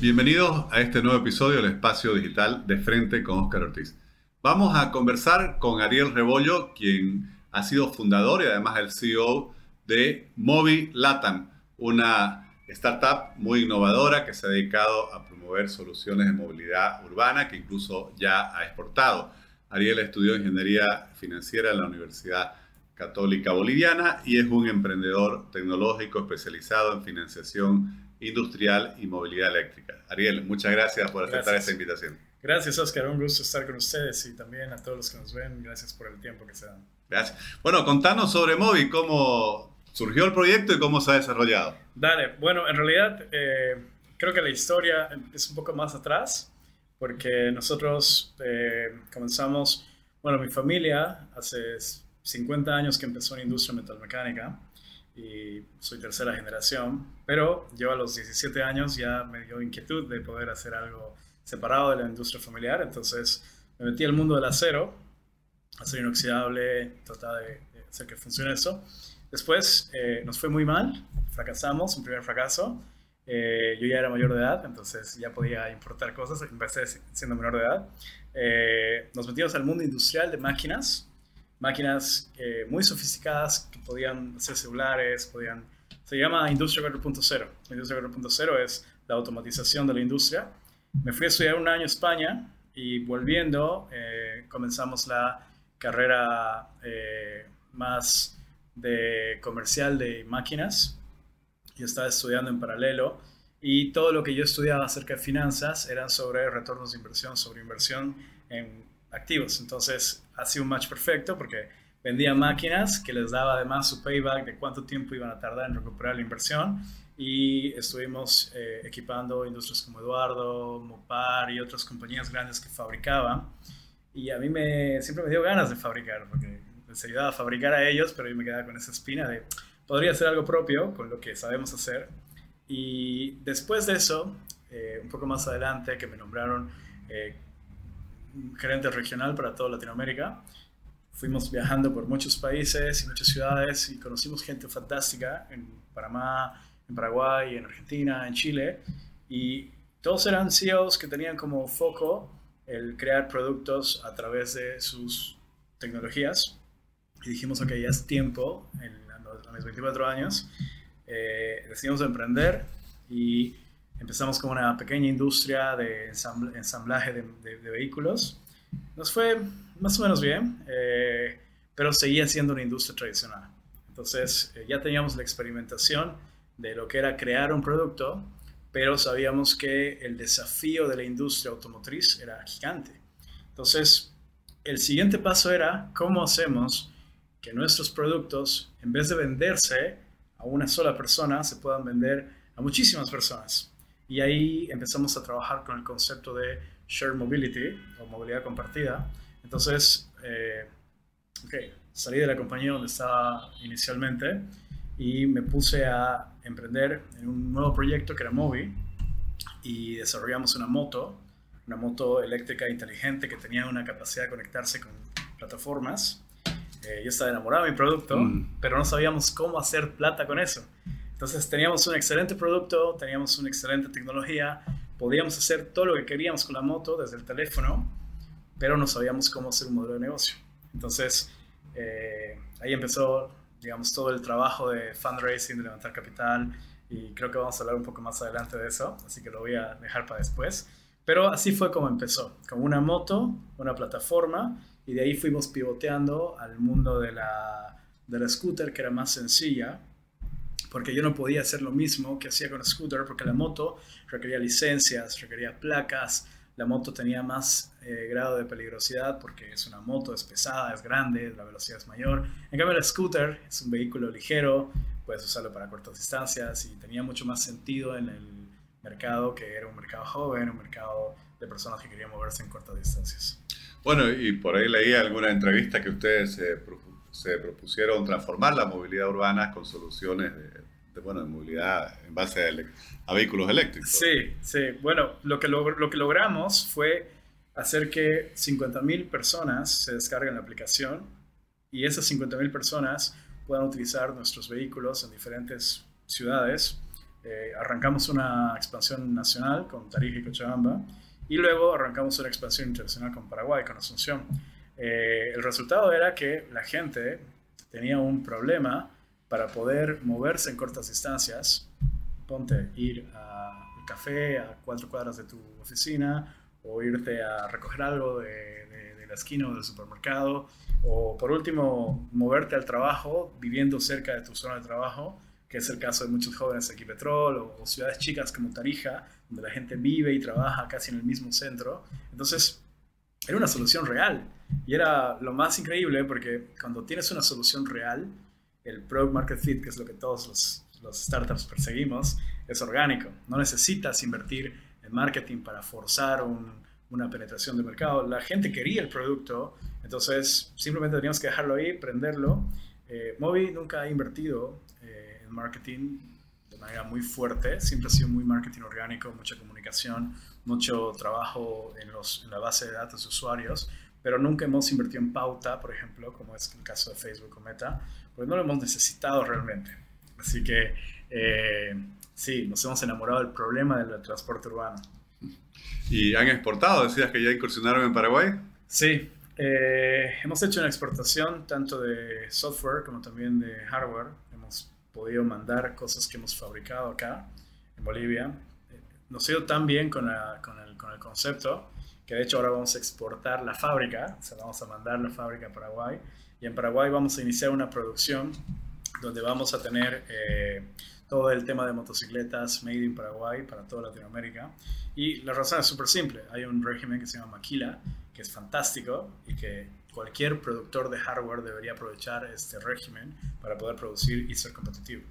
Bienvenidos a este nuevo episodio del Espacio Digital de Frente con Oscar Ortiz. Vamos a conversar con Ariel Rebollo, quien ha sido fundador y además el CEO de Movi Latam, una startup muy innovadora que se ha dedicado a promover soluciones de movilidad urbana que incluso ya ha exportado. Ariel estudió ingeniería financiera en la Universidad Católica Boliviana y es un emprendedor tecnológico especializado en financiación industrial y movilidad eléctrica. Ariel, muchas gracias por aceptar esta invitación. Gracias, Oscar. Un gusto estar con ustedes y también a todos los que nos ven. Gracias por el tiempo que se dan. Gracias. Bueno, contanos sobre Movi, cómo surgió el proyecto y cómo se ha desarrollado. Dale, bueno, en realidad eh, creo que la historia es un poco más atrás, porque nosotros eh, comenzamos, bueno, mi familia hace 50 años que empezó en industria metalmecánica y soy tercera generación, pero yo a los 17 años ya me dio inquietud de poder hacer algo separado de la industria familiar, entonces me metí al mundo del acero, acero inoxidable, trataba de, hacer que funcione eso. Después eh, nos fue muy mal, fracasamos, un primer fracaso. Eh, yo ya era mayor de edad, entonces ya podía importar cosas, empecé siendo menor de edad. Eh, nos metimos al mundo industrial de máquinas, máquinas eh, muy sofisticadas que podían hacer celulares, podían... Se llama Industria 4.0. Industria 4.0 es la automatización de la industria. Me fui a estudiar un año a España y volviendo eh, comenzamos la carrera eh, más de comercial de máquinas. Yo estaba estudiando en paralelo y todo lo que yo estudiaba acerca de finanzas era sobre retornos de inversión, sobre inversión en activos. Entonces, ha sido un match perfecto porque vendía máquinas que les daba además su payback de cuánto tiempo iban a tardar en recuperar la inversión. Y estuvimos eh, equipando industrias como Eduardo, Mopar y otras compañías grandes que fabricaban. Y a mí me, siempre me dio ganas de fabricar porque les ayudaba a fabricar a ellos pero yo me quedaba con esa espina de podría hacer algo propio con lo que sabemos hacer. Y después de eso, eh, un poco más adelante que me nombraron eh, gerente regional para toda Latinoamérica. Fuimos viajando por muchos países y muchas ciudades y conocimos gente fantástica en Panamá, en Paraguay, en Argentina, en Chile. Y todos eran CEOs que tenían como foco el crear productos a través de sus tecnologías. Y dijimos, ok, ya es tiempo, en, a mis 24 años, eh, decidimos emprender y Empezamos con una pequeña industria de ensamblaje de, vehículos. Nos fue más o menos bien, eh, pero seguía siendo una industria tradicional. Entonces eh, ya teníamos la experimentación de lo que era crear un producto, pero sabíamos que el desafío de la industria automotriz era gigante. Entonces, el siguiente paso era cómo hacemos que nuestros productos, en vez de venderse a una sola persona, se puedan vender a muchísimas personas. Y ahí empezamos a trabajar con el concepto de shared mobility o movilidad compartida. Entonces, eh, salí de la compañía donde estaba inicialmente y me puse a emprender en un nuevo proyecto que era Movi y desarrollamos una moto, una moto eléctrica inteligente que tenía una capacidad de conectarse con plataformas. Eh, yo estaba enamorado de mi producto, mm. pero no sabíamos cómo hacer plata con eso. Entonces teníamos un excelente producto, teníamos una excelente tecnología, podíamos hacer todo lo que queríamos con la moto desde el teléfono, pero no sabíamos cómo hacer un modelo de negocio. Entonces eh, ahí empezó, digamos, todo el trabajo de fundraising, de levantar capital, y creo que vamos a hablar un poco más adelante de eso, así que lo voy a dejar para después. Pero así fue como empezó, con una moto, una plataforma, y de ahí fuimos pivoteando al mundo de la, de la scooter, que era más sencilla, porque yo no podía hacer lo mismo que hacía con scooter, porque la moto requería licencias, requería placas, la moto tenía más eh, grado de peligrosidad porque es una moto, es pesada, es grande, la velocidad es mayor. En cambio, el scooter es un vehículo ligero, puedes usarlo para cortas distancias y tenía mucho más sentido en el mercado, que era un mercado joven, un mercado de personas que querían moverse en cortas distancias. Bueno, y por ahí leí alguna entrevista que ustedes se se propusieron transformar la movilidad urbana con soluciones de, bueno, de movilidad en base a, vehículos eléctricos. Sí, sí. Bueno, lo que, lo, que logramos fue hacer que 50.000 personas se descarguen la aplicación y esas 50.000 personas puedan utilizar nuestros vehículos en diferentes ciudades eh, arrancamos una expansión nacional con Tarija y Cochabamba y luego arrancamos una expansión internacional con Paraguay, con Asunción. Eh, el resultado era que la gente tenía un problema para poder moverse en cortas distancias. Ponte, ir al café a cuatro cuadras de tu oficina o irte a recoger algo de, la esquina o del supermercado o por último moverte al trabajo viviendo cerca de tu zona de trabajo que es el caso de muchos jóvenes aquí Petrol o, o ciudades chicas como Tarija, donde la gente vive y trabaja casi en el mismo centro. Entonces, era una solución real. Y era lo más increíble porque cuando tienes una solución real, el Product Market Fit, que es lo que todos los, startups perseguimos, es orgánico. No necesitas invertir en marketing para forzar una penetración de mercado. La gente quería el producto, entonces simplemente teníamos que dejarlo ahí, prenderlo. Eh, Mobi nunca ha invertido eh, en marketing de manera muy fuerte, siempre ha sido muy marketing orgánico, mucha comunicación, mucho trabajo en, en la base de datos de usuarios, pero nunca hemos invertido en pauta, por ejemplo, como es el caso de Facebook o Meta, porque no lo hemos necesitado realmente. Así que eh, sí, nos hemos enamorado del problema del transporte urbano. ¿Y han exportado? Decías que ya incursionaron en Paraguay. Sí, eh, hemos hecho una exportación tanto de software como también de hardware. Hemos podido mandar cosas que hemos fabricado acá en Bolivia. Eh, nos ha ido tan bien con, con, el, con el concepto que de hecho ahora vamos a exportar la fábrica, o sea, vamos a mandar la fábrica a Paraguay y en Paraguay vamos a iniciar una producción donde vamos a tener eh, todo el tema de motocicletas made in Paraguay para toda Latinoamérica. Y la razón es súper simple, hay un régimen que se llama Maquila, que es fantástico y que cualquier productor de hardware debería aprovechar este régimen para poder producir y ser competitivo.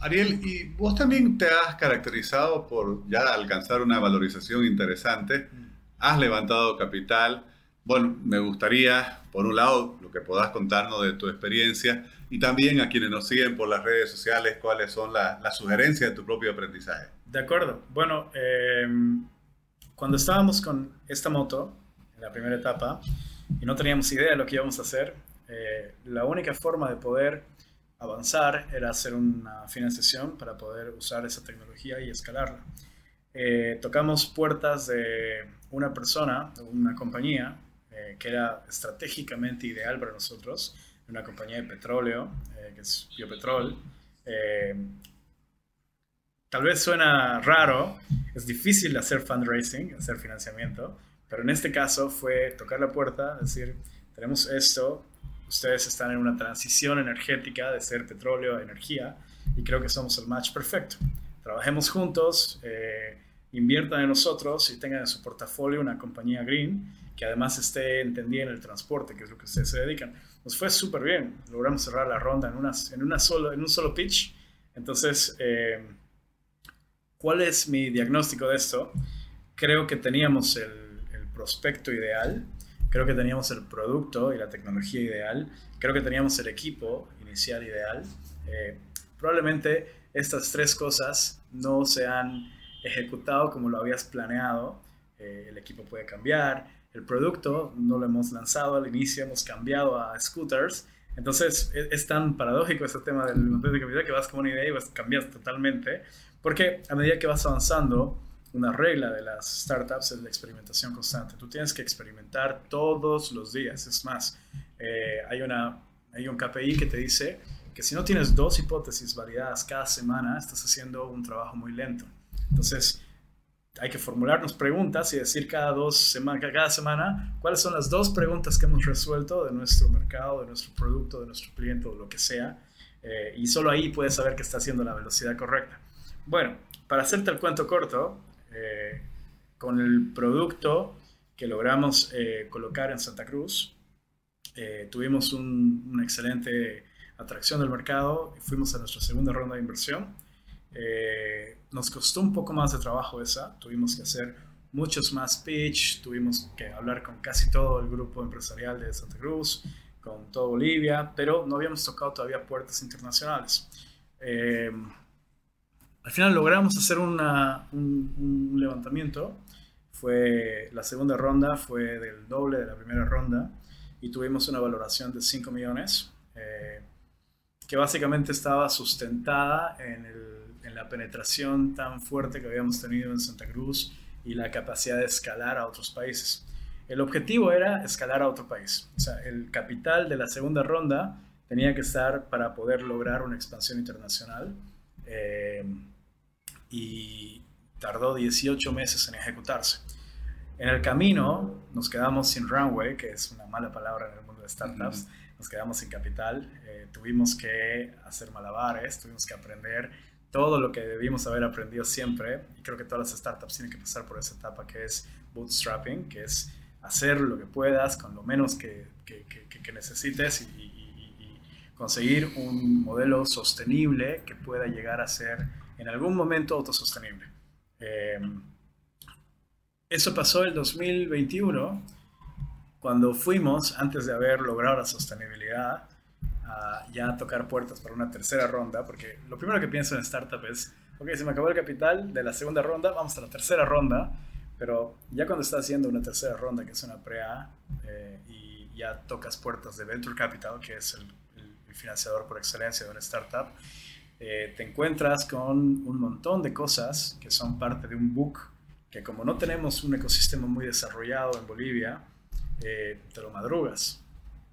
Ariel, y vos también te has caracterizado por ya alcanzar una valorización interesante. Mm has levantado capital. Bueno, me gustaría, por un lado, lo que puedas contarnos de tu experiencia y también a quienes nos siguen por las redes sociales, cuáles son las sugerencias de tu propio aprendizaje. De acuerdo. Bueno, em, cuando estábamos con esta moto, en la primera etapa, y no teníamos idea de lo que íbamos a hacer, eh, la única forma de poder avanzar era hacer una financiación para poder usar esa tecnología y escalarla. Eh, tocamos puertas de una persona, una compañía eh, que era estratégicamente ideal para nosotros, una compañía de petróleo, eh, que es Biopetrol. Eh, tal vez suena raro, es difícil hacer fundraising, hacer financiamiento, pero en este caso fue tocar la puerta, decir, tenemos esto, ustedes están en una transición energética de ser petróleo a energía y creo que somos el match perfecto. Trabajemos juntos inviertan en nosotros y tengan en su portafolio una compañía green que además esté entendida en el transporte, que es lo que ustedes se dedican. Nos fue súper bien, logramos cerrar la ronda en, en, una solo, en un solo pitch. Entonces, eh, ¿cuál es mi diagnóstico de esto? Creo que teníamos el, prospecto ideal, creo que teníamos el producto y la tecnología ideal, creo que teníamos el equipo inicial ideal. Eh, probablemente estas tres cosas no se han ejecutado como lo habías planeado, eh, el equipo puede cambiar, el producto no lo hemos lanzado al inicio, hemos cambiado a scooters, entonces e, es, tan paradójico este tema del inventario de capital que vas con una idea y vas, cambiar totalmente, porque a medida que vas avanzando, una regla de las startups es la experimentación constante. Tú tienes que experimentar todos los días. Es más, eh, hay, una, hay un KPI que te dice que si no tienes dos hipótesis validadas cada semana, estás haciendo un trabajo muy lento. Entonces, hay que formularnos preguntas y decir cada, dos semana, cada semana cuáles son las dos preguntas que hemos resuelto de nuestro mercado, de nuestro producto, de nuestro cliente o lo que sea. Eh, y solo ahí puedes saber que está haciendo la velocidad correcta. Bueno, para hacerte el cuento corto, eh, con el producto que logramos eh, colocar en Santa Cruz, tuvimos una excelente atracción del mercado, fuimos a nuestra segunda ronda de inversión eh, nos costó un poco más de trabajo esa, tuvimos que hacer muchos más pitch, tuvimos que hablar con casi todo el grupo empresarial de Santa Cruz, con todo Bolivia, pero no habíamos tocado todavía puertas internacionales. Eh, al final logramos hacer un, levantamiento, fue la segunda ronda, fue del doble de la primera ronda y tuvimos una valoración de 5 millones, eh, que básicamente estaba sustentada en el en la penetración tan fuerte que habíamos tenido en Santa Cruz y la capacidad de escalar a otros países. El objetivo era escalar a otro país. O sea, el capital de la segunda ronda tenía que estar para poder lograr una expansión internacional. Eh, y tardó 18 meses en ejecutarse. En el camino nos quedamos sin runway, que es una mala palabra en el mundo de startups, nos quedamos sin capital, eh, tuvimos que hacer malabares, tuvimos que aprender todo lo que debimos haber aprendido siempre, y creo que todas las startups tienen que pasar por esa etapa que es bootstrapping, que es hacer lo que puedas con lo menos que, necesites y, conseguir un modelo sostenible que pueda llegar a ser en algún momento autosostenible. Eh, eso pasó el 2021, cuando fuimos, antes de haber logrado la sostenibilidad, a ya tocar puertas para una tercera ronda, porque lo primero que pienso en startup es, ok, se me acabó el capital de la segunda ronda, vamos a la tercera ronda, pero ya cuando estás haciendo una tercera ronda, que es una pre-A, eh, y ya tocas puertas de Venture Capital, que es el, financiador por excelencia de una startup, eh, te encuentras con un montón de cosas que son parte de un book que como no tenemos un ecosistema muy desarrollado en Bolivia, eh, te lo madrugas.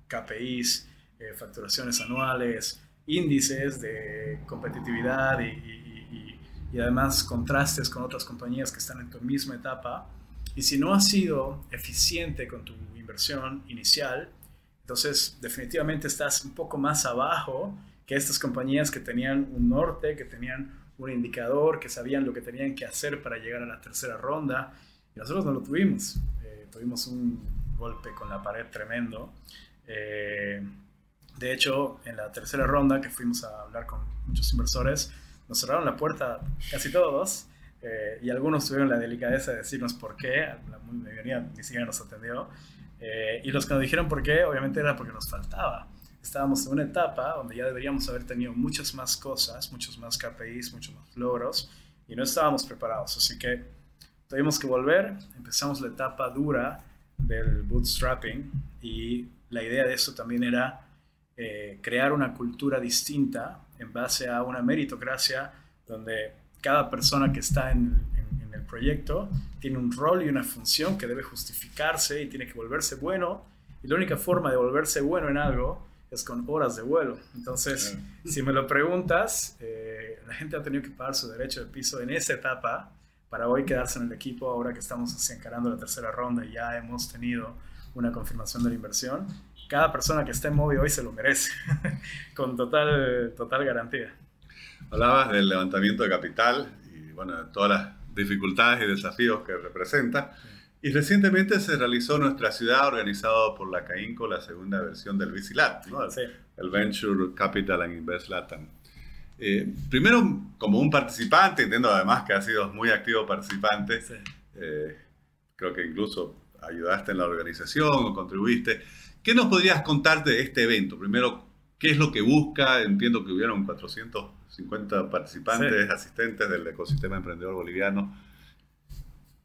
KPIs, eh, facturaciones anuales, índices de competitividad y, y, y, además contrastes con otras compañías que están en tu misma etapa. Y si no has sido eficiente con tu inversión inicial, entonces definitivamente estás un poco más abajo que estas compañías que tenían un norte, que tenían un indicador, que sabían lo que tenían que hacer para llegar a la tercera ronda. Y nosotros no lo tuvimos. Eh, tuvimos un golpe con la pared tremendo. Eh, de hecho, en la tercera ronda que fuimos a hablar con muchos inversores, nos cerraron la puerta casi todos. Eh, y algunos tuvieron la delicadeza de decirnos por qué, la mayoría ni siquiera nos atendió. y los que nos dijeron por qué, obviamente era porque nos faltaba estábamos en una etapa donde ya deberíamos haber tenido muchas más cosas, muchos más KPIs, muchos más logros, y no estábamos preparados. Así que tuvimos que volver, empezamos la etapa dura del bootstrapping, y la idea de eso también era eh, crear una cultura distinta en base a una meritocracia donde cada persona que está en, en el proyecto tiene un rol y una función que debe justificarse y tiene que volverse bueno. Y la única forma de volverse bueno en algo es con horas de vuelo. Entonces, si me lo preguntas, eh, la gente ha tenido que pagar su derecho de piso en esa etapa para hoy quedarse en el equipo ahora que estamos encarando la tercera ronda y ya hemos tenido una confirmación de la inversión. Cada persona que esté en Mobi hoy se lo merece, con total, total garantía. Hablabas del levantamiento de capital y bueno, todas las dificultades y desafíos que representa. Y recientemente se realizó nuestra ciudad, organizado por la CAINCO, la segunda versión del VisiLat, ¿no? el, Venture Capital and Invest Latam. Eh, primero, como un participante, entiendo además que has sido muy activo participante, eh, creo que incluso ayudaste en la organización o contribuiste. ¿Qué nos podrías contar de este evento? Primero, ¿qué es lo que busca? Entiendo que hubieron 450 participantes, asistentes del ecosistema emprendedor boliviano.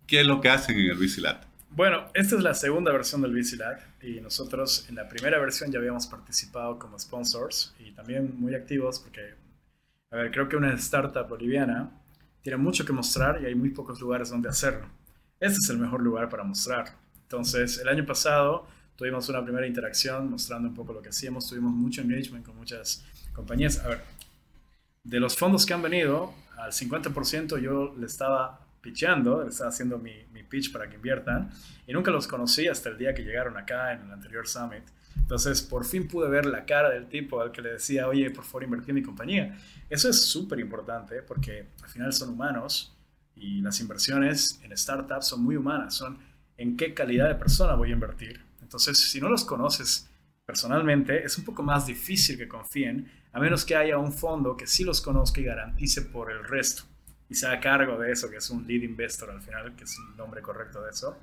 ¿Qué es lo que hacen en el Bicilat? Bueno, esta es la segunda versión del Bicilat y nosotros en la primera versión ya habíamos participado como sponsors y también muy activos porque, a ver, creo que una startup boliviana tiene mucho que mostrar y hay muy pocos lugares donde hacerlo. Este es el mejor lugar para mostrar. Entonces, el año pasado tuvimos una primera interacción mostrando un poco lo que hacíamos, tuvimos mucho engagement con muchas compañías. A ver, de los fondos que han venido, al 50% yo le estaba pitchando, estaba haciendo mi, mi, pitch para que inviertan y nunca los conocí hasta el día que llegaron acá en el anterior summit. Entonces, por fin pude ver la cara del tipo al que le decía, oye, por favor, invertí en mi compañía. Eso es súper importante porque al final son humanos y las inversiones en startups son muy humanas, son en qué calidad de persona voy a invertir. Entonces, si no los conoces personalmente, es un poco más difícil que confíen, a menos que haya un fondo que sí los conozca y garantice por el resto y se haga cargo de eso, que es un lead investor al final, que es el nombre correcto de eso.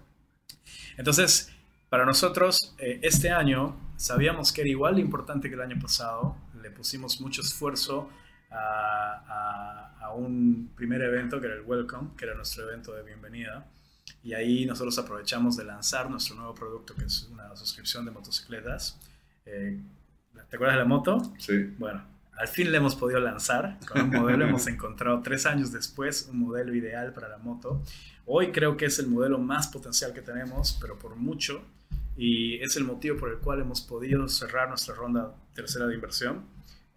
Entonces, para nosotros, eh, este año sabíamos que era igual de importante que el año pasado. Le pusimos mucho esfuerzo a, a, un primer evento que era el Welcome, que era nuestro evento de bienvenida. Y ahí nosotros aprovechamos de lanzar nuestro nuevo producto, que es una suscripción de motocicletas. Eh, ¿Te acuerdas de la moto? Sí. Bueno, al fin le hemos podido lanzar con un modelo. hemos encontrado tres años después un modelo ideal para la moto. Hoy creo que es el modelo más potencial que tenemos, pero por mucho. Y es el motivo por el cual hemos podido cerrar nuestra ronda tercera de inversión.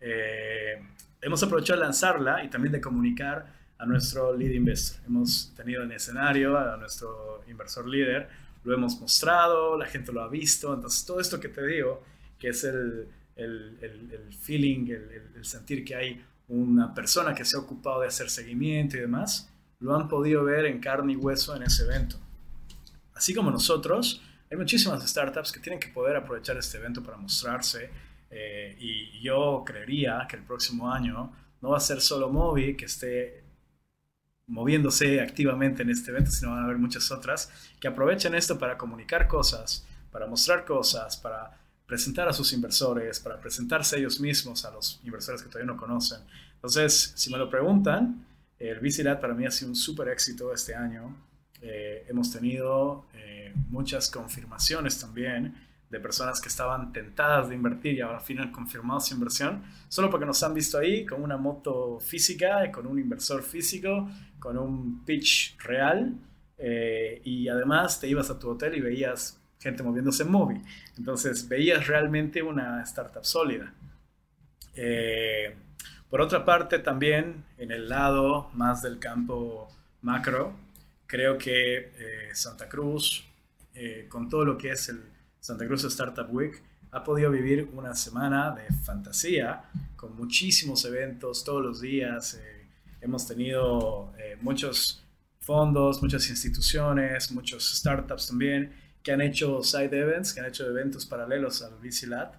Eh, hemos aprovechado de lanzarla y también de comunicar a nuestro lead investor. Hemos tenido en escenario a nuestro inversor líder, lo hemos mostrado, la gente lo ha visto. Entonces, todo esto que te digo, que es el, el, el, feeling, el, sentir que hay una persona que se ha ocupado de hacer seguimiento y demás, lo han podido ver en carne y hueso en ese evento. Así como nosotros, hay muchísimas startups que tienen que poder aprovechar este evento para mostrarse eh, y yo creería que el próximo año no va a ser solo Movi que esté moviéndose activamente en este evento, sino van a haber muchas otras que aprovechen esto para comunicar cosas, para mostrar cosas, para presentar a sus inversores, para presentarse ellos mismos a los inversores que todavía no conocen. Entonces, si me lo preguntan, el VCLAT para mí ha sido un súper éxito este año. Eh, hemos tenido eh, muchas confirmaciones también de personas que estaban tentadas de invertir y ahora al final confirmado su inversión, solo porque nos han visto ahí con una moto física, con un inversor físico, con un pitch real eh, y además te ibas a tu hotel y veías gente moviéndose en móvil. Entonces veías realmente una startup sólida. Eh, por otra parte, también en el lado más del campo macro, creo que eh, Santa Cruz, con todo lo que es el Santa Cruz Startup Week, ha podido vivir una semana de fantasía, con muchísimos eventos todos los días. hemos tenido muchos fondos, muchas instituciones, muchos startups también que han hecho side events, que han hecho eventos paralelos al VCLAT.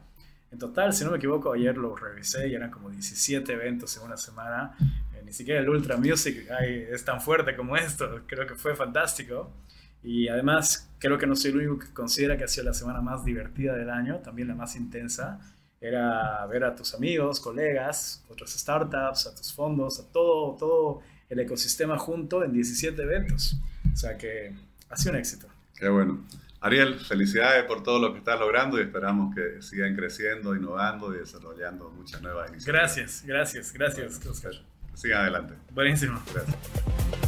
En total, si no me equivoco, ayer lo revisé y eran como 17 eventos en una semana. Eh, ni siquiera el Ultra Music es tan fuerte como esto. Creo que fue fantástico. Y además, creo que no soy el único que considera que ha sido la semana más divertida del año, también la más intensa. Era ver a tus amigos, colegas, otras startups, a tus fondos, a todo, todo el ecosistema junto en 17 eventos. O sea que ha sido un éxito. Qué bueno. Ariel, felicidades por todo lo que estás logrando y esperamos que sigan creciendo, innovando y desarrollando muchas nuevas iniciativas. Gracias, gracias, gracias, Oscar. Sigan adelante. Buenísimo. Gracias.